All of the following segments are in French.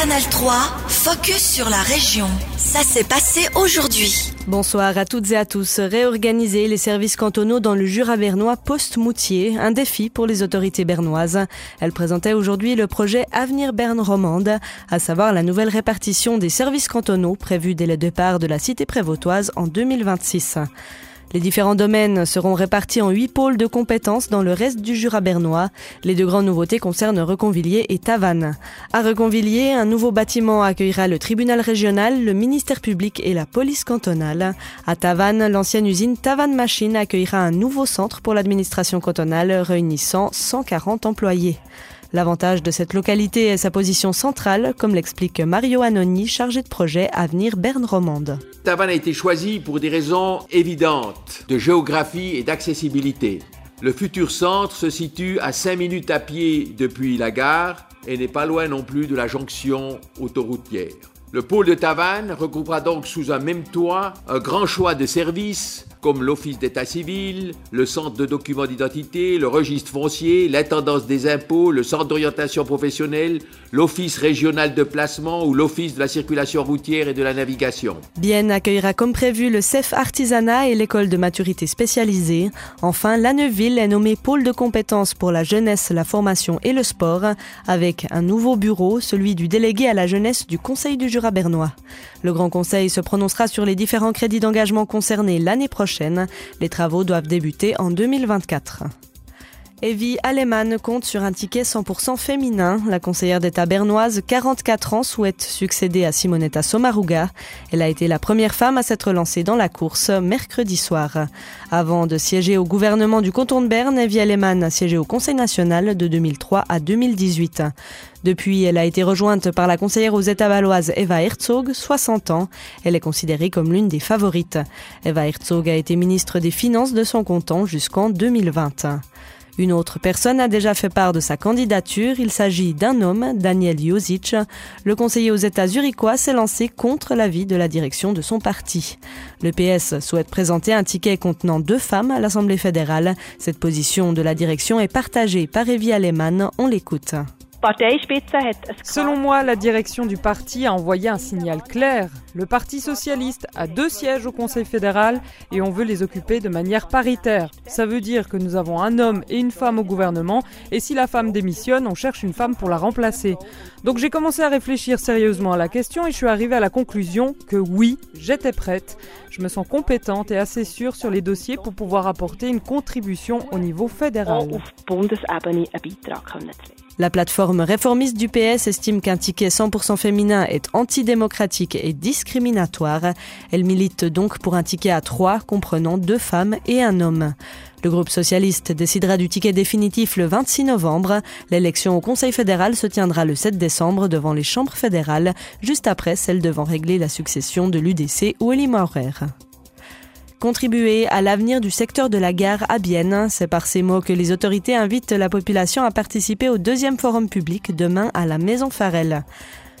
Canal 3, focus sur la région. Ça s'est passé aujourd'hui. Bonsoir à toutes et à tous. Réorganiser les services cantonaux dans le Jura bernois post-Moutier, un défi pour les autorités bernoises. Elle présentait aujourd'hui le projet Avenir Berne Romande, à savoir la nouvelle répartition des services cantonaux prévus dès le départ de la cité prévôtoise en 2026. Les différents domaines seront répartis en huit pôles de compétences dans le reste du Jura bernois. Les deux grandes nouveautés concernent Reconvilliers et Tavannes. À Reconvilliers, un nouveau bâtiment accueillera le tribunal régional, le ministère public et la police cantonale. À Tavannes, l'ancienne usine Tavannes Machine accueillera un nouveau centre pour l'administration cantonale réunissant 140 employés. L'avantage de cette localité est sa position centrale, comme l'explique Mario Anoni, chargé de projet Avenir Berne-Romande. Tavannes a été choisi pour des raisons évidentes de géographie et d'accessibilité. Le futur centre se situe à 5 minutes à pied depuis la gare et n'est pas loin non plus de la jonction autoroutière. Le pôle de Tavannes regroupera donc sous un même toit un grand choix de services comme l'Office d'état civil, le Centre de documents d'identité, le registre foncier, l'intendance des impôts, le Centre d'orientation professionnelle, l'Office régional de placement ou l'Office de la circulation routière et de la navigation. Bienne accueillera comme prévu le CEF Artisanat et l'école de maturité spécialisée. Enfin, la Neuville est nommée pôle de compétences pour la jeunesse, la formation et le sport, avec un nouveau bureau, celui du délégué à la jeunesse du Conseil du Jura bernois. Le Grand Conseil se prononcera sur les différents crédits d'engagement concernés l'année prochaine les travaux doivent débuter en 2024. Evie Alemann compte sur un ticket 100% féminin. La conseillère d'État bernoise, 44 ans, souhaite succéder à Simonetta Sommaruga. Elle a été la première femme à s'être lancée dans la course mercredi soir. Avant de siéger au gouvernement du canton de Berne, Evie Alemann a siégé au Conseil national de 2003 à 2018. Depuis, elle a été rejointe par la conseillère aux États valoises Eva Herzog, 60 ans. Elle est considérée comme l'une des favorites. Eva Herzog a été ministre des Finances de son canton jusqu'en 2020. Une autre personne a déjà fait part de sa candidature. Il s'agit d'un homme, Daniel Josic. Le conseiller aux États zurichois s'est lancé contre l'avis de la direction de son parti. Le PS souhaite présenter un ticket contenant deux femmes à l'Assemblée fédérale. Cette position de la direction est partagée par Evie Alemann. On l'écoute. Selon moi, la direction du parti a envoyé un signal clair. Le Parti socialiste a deux sièges au Conseil fédéral et on veut les occuper de manière paritaire. Ça veut dire que nous avons un homme et une femme au gouvernement et si la femme démissionne, on cherche une femme pour la remplacer. Donc j'ai commencé à réfléchir sérieusement à la question et je suis arrivée à la conclusion que oui, j'étais prête. Je me sens compétente et assez sûre sur les dossiers pour pouvoir apporter une contribution au niveau fédéral. La plateforme réformiste du PS estime qu'un ticket 100% féminin est antidémocratique et discriminatoire. Elle milite donc pour un ticket à trois comprenant deux femmes et un homme. Le groupe socialiste décidera du ticket définitif le 26 novembre. L'élection au Conseil fédéral se tiendra le 7 décembre devant les chambres fédérales, juste après celle devant régler la succession de l'UDC ou Elie Maurer. Contribuer à l'avenir du secteur de la gare à Bienne, c'est par ces mots que les autorités invitent la population à participer au deuxième forum public demain à la Maison Farel.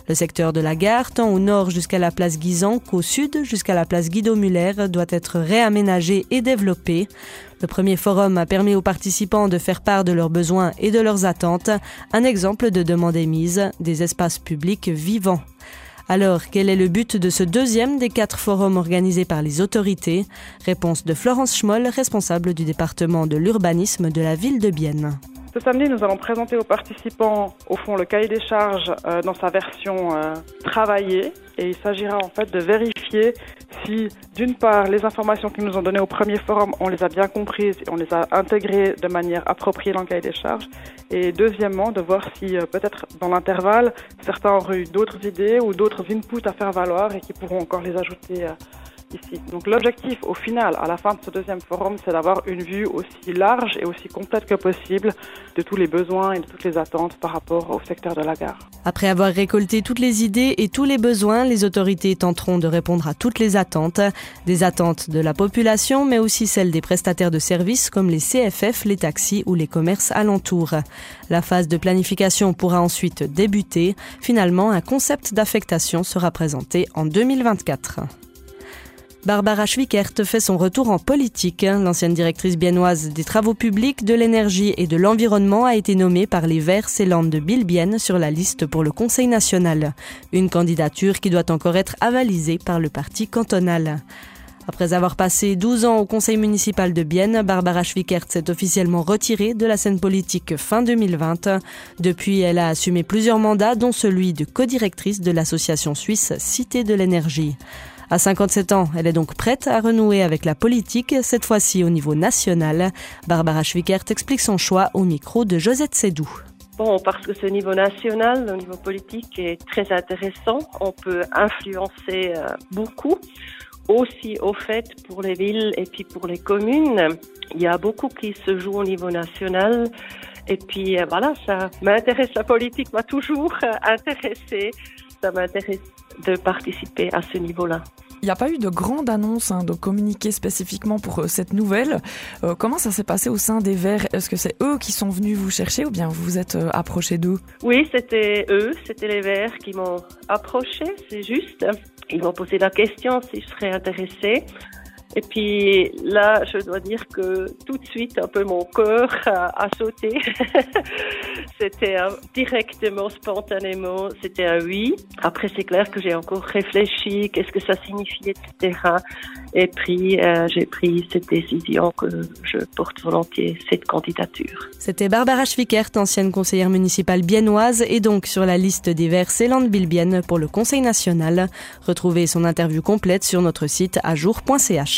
Le secteur de la gare, tant au nord jusqu'à la place Guisan qu'au sud jusqu'à la place Guido Muller, doit être réaménagé et développé. Le premier forum a permis aux participants de faire part de leurs besoins et de leurs attentes. Un exemple de demande émise, des espaces publics vivants. Alors, quel est le but de ce deuxième des quatre forums organisés par les autorités? Réponse de Florence Schmoll, responsable du département de l'urbanisme de la ville de Bienne. Ce samedi, nous allons présenter aux participants, au fond, le cahier des charges euh, dans sa version euh, travaillée. Et il s'agira en fait de vérifier si, d'une part, les informations qu'ils nous ont données au premier forum, on les a bien comprises et on les a intégrées de manière appropriée dans le cahier des charges. Et deuxièmement, de voir si, euh, peut-être dans l'intervalle, certains auraient eu d'autres idées ou d'autres inputs à faire valoir et qui pourront encore les ajouter Donc l'objectif au final, à la fin de ce deuxième forum, c'est d'avoir une vue aussi large et aussi complète que possible de tous les besoins et de toutes les attentes par rapport au secteur de la gare. Après avoir récolté toutes les idées et tous les besoins, les autorités tenteront de répondre à toutes les attentes, des attentes de la population, mais aussi celles des prestataires de services comme les CFF, les taxis ou les commerces alentours. La phase de planification pourra ensuite débuter. Finalement, un concept d'affectation sera présenté en 2024. Barbara Schwickert fait son retour en politique. L'ancienne directrice biennoise des travaux publics, de l'énergie et de l'environnement a été nommée par les Verts Célandes de Bilbienne sur la liste pour le Conseil national. Une candidature qui doit encore être avalisée par le parti cantonal. Après avoir passé 12 ans au conseil municipal de Bienne, Barbara Schwickert s'est officiellement retirée de la scène politique fin 2020. Depuis, elle a assumé plusieurs mandats, dont celui de codirectrice de l'association suisse Cité de l'énergie. À 57 ans, elle est donc prête à renouer avec la politique, cette fois-ci au niveau national. Barbara Schwickert explique son choix au micro de Josette Sédou. Bon, parce que ce niveau national, au niveau politique, est très intéressant. On peut influencer euh, beaucoup aussi au fait pour les villes et puis pour les communes. Il y a beaucoup qui se joue au niveau national. Et puis euh, voilà, ça m'intéresse. La politique m'a toujours euh, intéressé. Ça m'intéresse de participer à ce niveau-là. Il n'y a pas eu de grande annonce hein, de communiquer spécifiquement pour euh, cette nouvelle. comment ça s'est passé au sein des Verts? Est-ce que c'est eux qui sont venus vous chercher ou bien vous vous êtes approché d'eux? Oui, c'était eux, c'était les Verts qui m'ont approché, c'est juste. Ils m'ont posé la question si je serais intéressée. Et puis là, je dois dire que tout de suite, un peu mon cœur a, sauté. c'était directement, spontanément, c'était un oui. Après, c'est clair que j'ai encore réfléchi, qu'est-ce que ça signifiait, etc. Et puis, euh, j'ai pris cette décision que je porte volontiers cette candidature. C'était Barbara Schwickert, ancienne conseillère municipale biennoise et donc sur la liste des Verts Céland Bilbienne pour le Conseil national. Retrouvez son interview complète sur notre site ajour.ch.